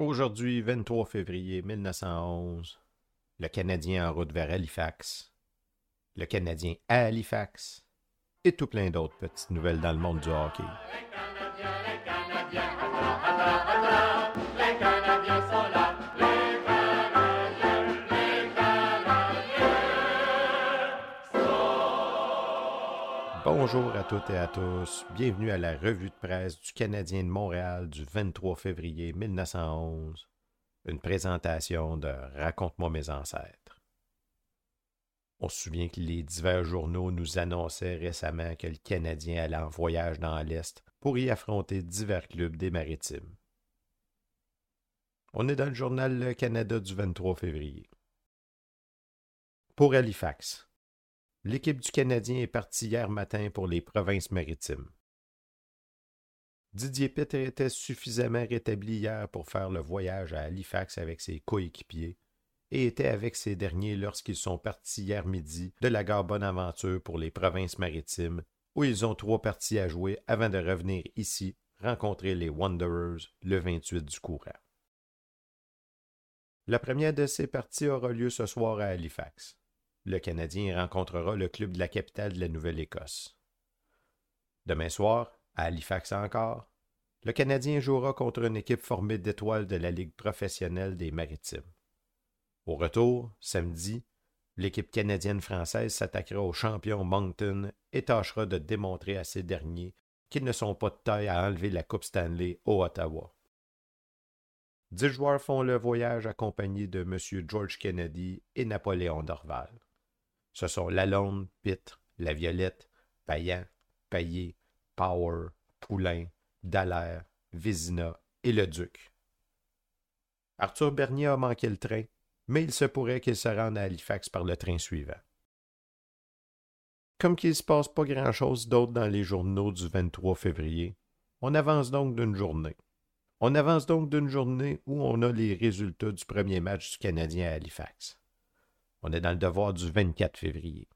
Aujourd'hui, 23 février 1911, le Canadien en route vers Halifax, le Canadien à Halifax et tout plein d'autres petites nouvelles dans le monde du hockey. Bonjour à toutes et à tous. Bienvenue à la revue de presse du Canadien de Montréal du 23 février 1911. Une présentation de Raconte-moi mes ancêtres. On se souvient que les divers journaux nous annonçaient récemment que le Canadien allait en voyage dans l'Est pour y affronter divers clubs des maritimes. On est dans le journal Le Canada du 23 février. Pour Halifax, l'équipe du Canadien est partie hier matin pour les provinces maritimes. Didier Pitt était suffisamment rétabli hier pour faire le voyage à Halifax avec ses coéquipiers et était avec ces derniers lorsqu'ils sont partis hier midi de la gare Bonaventure pour les provinces maritimes, où ils ont trois parties à jouer avant de revenir ici rencontrer les Wanderers le 28 du courant. La première de ces parties aura lieu ce soir à Halifax le Canadien rencontrera le club de la capitale de la Nouvelle-Écosse. Demain soir, à Halifax encore, le Canadien jouera contre une équipe formée d'étoiles de la Ligue professionnelle des Maritimes. Au retour, samedi, l'équipe canadienne-française s'attaquera aux champions Moncton et tâchera de démontrer à ces derniers qu'ils ne sont pas de taille à enlever la Coupe Stanley au Ottawa. Dix joueurs font le voyage accompagnés de M. George Kennedy et Napoléon Dorval. Ce sont Lalonde, Pitre, La Violette, Payan, Payet, Power, Poulain, Dallaire, Vézina et le Duc. Arthur Bernier a manqué le train, mais il se pourrait qu'il se rende à Halifax par le train suivant. Comme qu'il ne se passe pas grand-chose d'autre dans les journaux du 23 février, on avance donc d'une journée. On avance donc d'une journée où on a les résultats du premier match du Canadien à Halifax. On est dans le devoir du 24 février.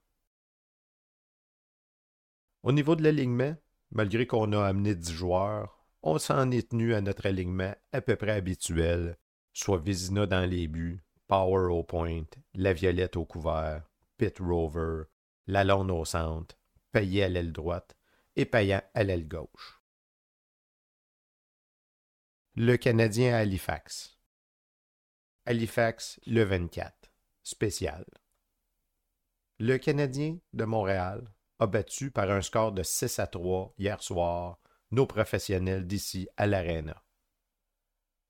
Au niveau de l'alignement, malgré qu'on a amené 10 joueurs, on s'en est tenu à notre alignement à peu près habituel, soit Vizina dans les buts, Power au point, La Violette au couvert, Pit Rover, Lalonde au centre, Payet à l'aile droite et Payant à l'aile gauche. Le Canadien à Halifax. Halifax le 24 spécial. Le Canadien de Montréal a battu par un score de 6 à 3 hier soir nos professionnels d'ici à l'Arena.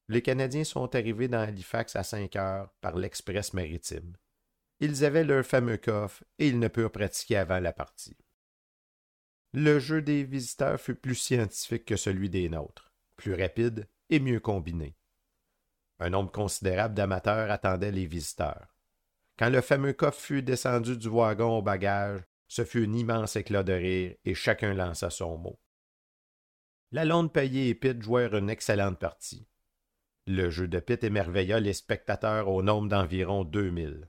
Les Canadiens sont arrivés dans Halifax à 5 heures par l'Express maritime. Ils avaient leur fameux coffre et ils ne purent pratiquer avant la partie. Le jeu des visiteurs fut plus scientifique que celui des nôtres, plus rapide et mieux combiné. Un nombre considérable d'amateurs attendait les visiteurs. Quand le fameux coffre fut descendu du wagon au bagage, ce fut un immense éclat de rire et chacun lança son mot. Lalonde Payet et Pitt jouèrent une excellente partie. Le jeu de Pitt émerveilla les spectateurs au nombre d'environ deux mille.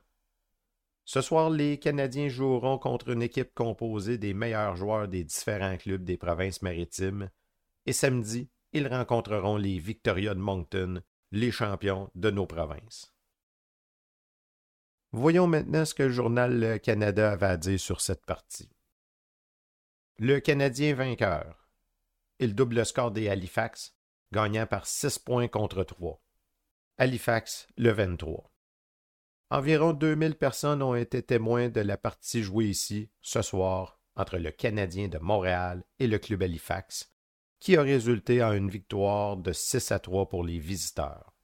Ce soir, les Canadiens joueront contre une équipe composée des meilleurs joueurs des différents clubs des provinces maritimes, et samedi, ils rencontreront les Victoria de Moncton, les champions de nos provinces. Voyons maintenant ce que le journal Canada avait à dire sur cette partie. Le Canadien vainqueur. Il double le score des Halifax, gagnant par 6 points contre 3. Halifax, le 23. Environ 2000 personnes ont été témoins de la partie jouée ici, ce soir, entre le Canadien de Montréal et le club Halifax, qui a résulté en une victoire de 6 à 3 pour les visiteurs.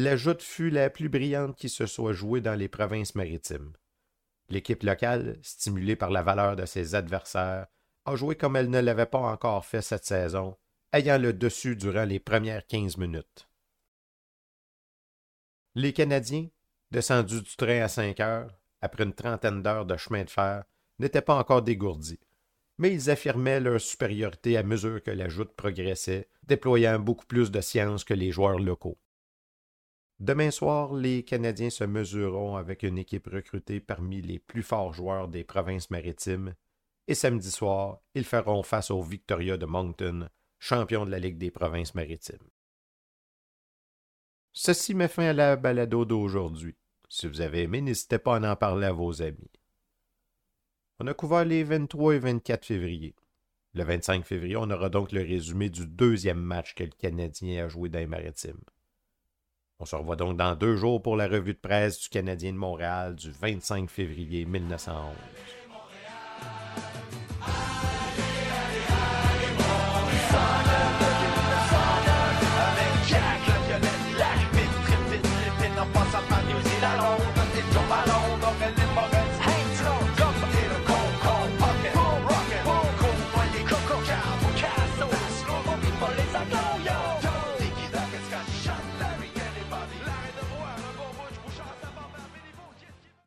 La joute fut la plus brillante qui se soit jouée dans les provinces maritimes. L'équipe locale, stimulée par la valeur de ses adversaires, a joué comme elle ne l'avait pas encore fait cette saison, ayant le dessus durant les premières quinze minutes. Les Canadiens, descendus du train à cinq heures, après une trentaine d'heures de chemin de fer, n'étaient pas encore dégourdis, mais ils affirmaient leur supériorité à mesure que la joute progressait, déployant beaucoup plus de science que les joueurs locaux. Demain soir, les Canadiens se mesureront avec une équipe recrutée parmi les plus forts joueurs des provinces maritimes. Et samedi soir, ils feront face au Victoria de Moncton, champion de la Ligue des provinces maritimes. Ceci met fin à la balado d'aujourd'hui. Si vous avez aimé, n'hésitez pas à en parler à vos amis. On a couvert les 23 et 24 février. Le 25 février, on aura donc le résumé du deuxième match que le Canadien a joué dans les maritimes. On se revoit donc dans deux jours pour la revue de presse du Canadien de Montréal du 25 février 1911.